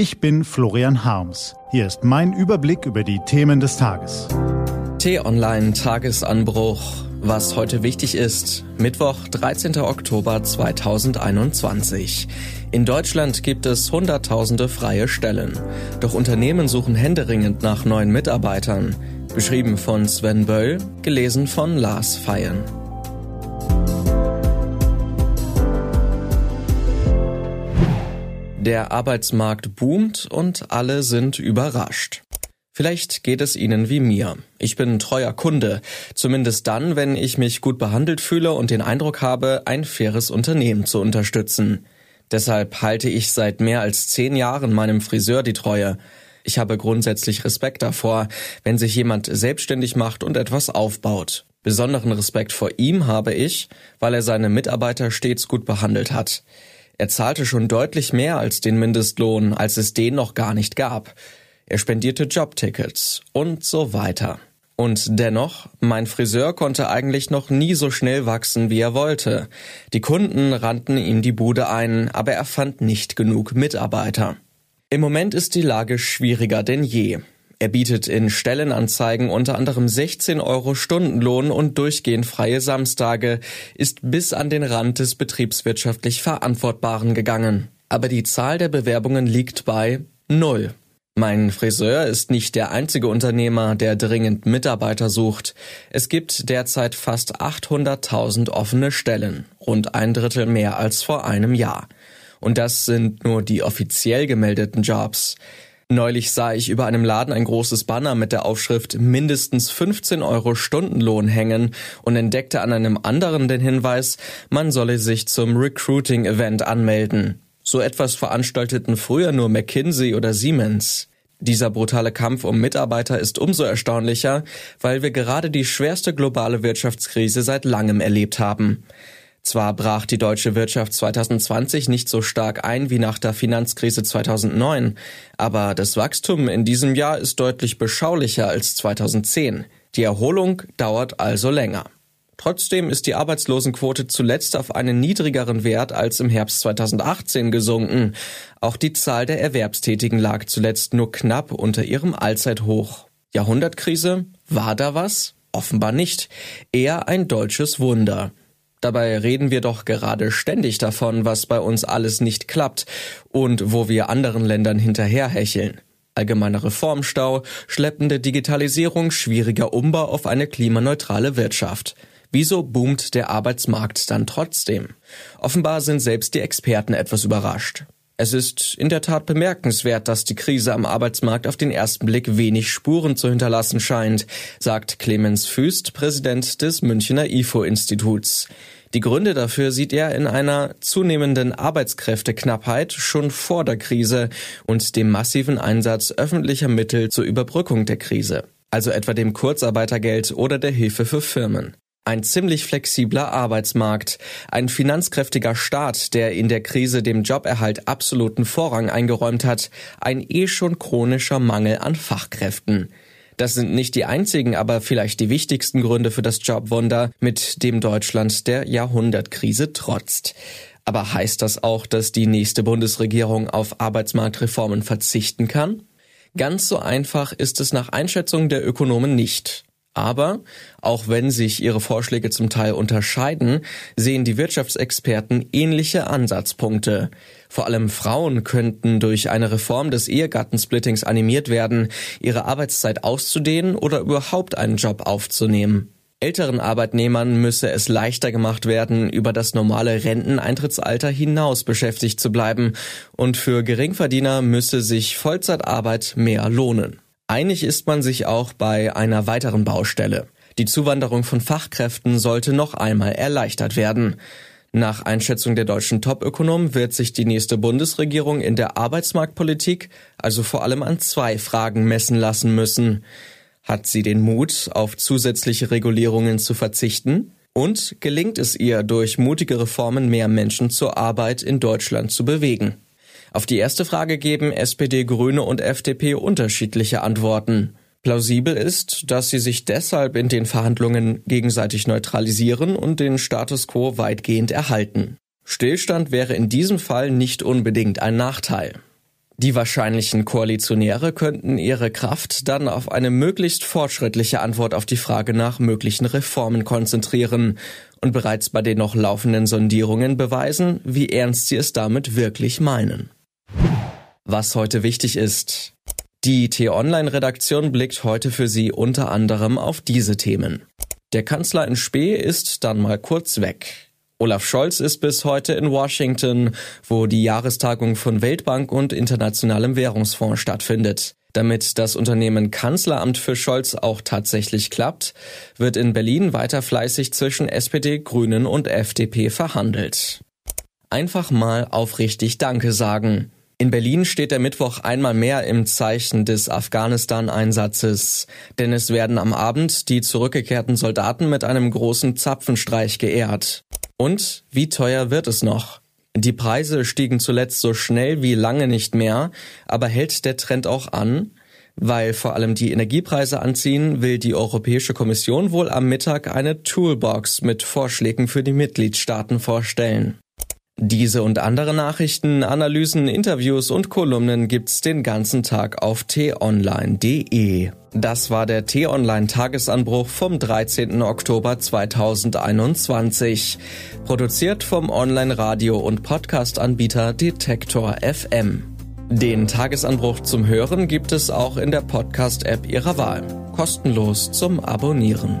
Ich bin Florian Harms. Hier ist mein Überblick über die Themen des Tages. T-Online Tagesanbruch. Was heute wichtig ist. Mittwoch, 13. Oktober 2021. In Deutschland gibt es Hunderttausende freie Stellen. Doch Unternehmen suchen händeringend nach neuen Mitarbeitern. Beschrieben von Sven Böll, gelesen von Lars Feyen. Der Arbeitsmarkt boomt und alle sind überrascht. Vielleicht geht es Ihnen wie mir. Ich bin treuer Kunde, zumindest dann, wenn ich mich gut behandelt fühle und den Eindruck habe, ein faires Unternehmen zu unterstützen. Deshalb halte ich seit mehr als zehn Jahren meinem Friseur die Treue. Ich habe grundsätzlich Respekt davor, wenn sich jemand selbstständig macht und etwas aufbaut. Besonderen Respekt vor ihm habe ich, weil er seine Mitarbeiter stets gut behandelt hat. Er zahlte schon deutlich mehr als den Mindestlohn, als es den noch gar nicht gab. Er spendierte Jobtickets und so weiter. Und dennoch, mein Friseur konnte eigentlich noch nie so schnell wachsen, wie er wollte. Die Kunden rannten ihm die Bude ein, aber er fand nicht genug Mitarbeiter. Im Moment ist die Lage schwieriger denn je. Er bietet in Stellenanzeigen unter anderem 16 Euro Stundenlohn und durchgehend freie Samstage, ist bis an den Rand des betriebswirtschaftlich Verantwortbaren gegangen. Aber die Zahl der Bewerbungen liegt bei Null. Mein Friseur ist nicht der einzige Unternehmer, der dringend Mitarbeiter sucht. Es gibt derzeit fast 800.000 offene Stellen, rund ein Drittel mehr als vor einem Jahr. Und das sind nur die offiziell gemeldeten Jobs. Neulich sah ich über einem Laden ein großes Banner mit der Aufschrift mindestens 15 Euro Stundenlohn hängen und entdeckte an einem anderen den Hinweis, man solle sich zum Recruiting-Event anmelden. So etwas veranstalteten früher nur McKinsey oder Siemens. Dieser brutale Kampf um Mitarbeiter ist umso erstaunlicher, weil wir gerade die schwerste globale Wirtschaftskrise seit langem erlebt haben. Zwar brach die deutsche Wirtschaft 2020 nicht so stark ein wie nach der Finanzkrise 2009, aber das Wachstum in diesem Jahr ist deutlich beschaulicher als 2010. Die Erholung dauert also länger. Trotzdem ist die Arbeitslosenquote zuletzt auf einen niedrigeren Wert als im Herbst 2018 gesunken. Auch die Zahl der Erwerbstätigen lag zuletzt nur knapp unter ihrem Allzeithoch. Jahrhundertkrise? War da was? Offenbar nicht. Eher ein deutsches Wunder. Dabei reden wir doch gerade ständig davon, was bei uns alles nicht klappt und wo wir anderen Ländern hinterherhecheln. Allgemeiner Reformstau, schleppende Digitalisierung, schwieriger Umbau auf eine klimaneutrale Wirtschaft. Wieso boomt der Arbeitsmarkt dann trotzdem? Offenbar sind selbst die Experten etwas überrascht. Es ist in der Tat bemerkenswert, dass die Krise am Arbeitsmarkt auf den ersten Blick wenig Spuren zu hinterlassen scheint, sagt Clemens Füst, Präsident des Münchner IFO-Instituts. Die Gründe dafür sieht er in einer zunehmenden Arbeitskräfteknappheit schon vor der Krise und dem massiven Einsatz öffentlicher Mittel zur Überbrückung der Krise, also etwa dem Kurzarbeitergeld oder der Hilfe für Firmen. Ein ziemlich flexibler Arbeitsmarkt, ein finanzkräftiger Staat, der in der Krise dem Joberhalt absoluten Vorrang eingeräumt hat, ein eh schon chronischer Mangel an Fachkräften. Das sind nicht die einzigen, aber vielleicht die wichtigsten Gründe für das Jobwunder, mit dem Deutschland der Jahrhundertkrise trotzt. Aber heißt das auch, dass die nächste Bundesregierung auf Arbeitsmarktreformen verzichten kann? Ganz so einfach ist es nach Einschätzung der Ökonomen nicht. Aber auch wenn sich ihre Vorschläge zum Teil unterscheiden, sehen die Wirtschaftsexperten ähnliche Ansatzpunkte. Vor allem Frauen könnten durch eine Reform des Ehegattensplittings animiert werden, ihre Arbeitszeit auszudehnen oder überhaupt einen Job aufzunehmen. Älteren Arbeitnehmern müsse es leichter gemacht werden, über das normale Renteneintrittsalter hinaus beschäftigt zu bleiben, und für Geringverdiener müsse sich Vollzeitarbeit mehr lohnen. Einig ist man sich auch bei einer weiteren Baustelle. Die Zuwanderung von Fachkräften sollte noch einmal erleichtert werden. Nach Einschätzung der deutschen Topökonomen wird sich die nächste Bundesregierung in der Arbeitsmarktpolitik also vor allem an zwei Fragen messen lassen müssen. Hat sie den Mut, auf zusätzliche Regulierungen zu verzichten? Und gelingt es ihr, durch mutige Reformen mehr Menschen zur Arbeit in Deutschland zu bewegen? Auf die erste Frage geben SPD, Grüne und FDP unterschiedliche Antworten. Plausibel ist, dass sie sich deshalb in den Verhandlungen gegenseitig neutralisieren und den Status quo weitgehend erhalten. Stillstand wäre in diesem Fall nicht unbedingt ein Nachteil. Die wahrscheinlichen Koalitionäre könnten ihre Kraft dann auf eine möglichst fortschrittliche Antwort auf die Frage nach möglichen Reformen konzentrieren und bereits bei den noch laufenden Sondierungen beweisen, wie ernst sie es damit wirklich meinen. Was heute wichtig ist. Die T-Online-Redaktion blickt heute für Sie unter anderem auf diese Themen. Der Kanzler in Spee ist dann mal kurz weg. Olaf Scholz ist bis heute in Washington, wo die Jahrestagung von Weltbank und Internationalem Währungsfonds stattfindet. Damit das Unternehmen Kanzleramt für Scholz auch tatsächlich klappt, wird in Berlin weiter fleißig zwischen SPD, Grünen und FDP verhandelt. Einfach mal aufrichtig Danke sagen. In Berlin steht der Mittwoch einmal mehr im Zeichen des Afghanistan-Einsatzes, denn es werden am Abend die zurückgekehrten Soldaten mit einem großen Zapfenstreich geehrt. Und wie teuer wird es noch? Die Preise stiegen zuletzt so schnell wie lange nicht mehr, aber hält der Trend auch an? Weil vor allem die Energiepreise anziehen, will die Europäische Kommission wohl am Mittag eine Toolbox mit Vorschlägen für die Mitgliedstaaten vorstellen. Diese und andere Nachrichten, Analysen, Interviews und Kolumnen gibt's den ganzen Tag auf t-online.de. Das war der T-Online Tagesanbruch vom 13. Oktober 2021. Produziert vom Online-Radio- und Podcast-Anbieter Detektor FM. Den Tagesanbruch zum Hören gibt es auch in der Podcast-App Ihrer Wahl. Kostenlos zum Abonnieren.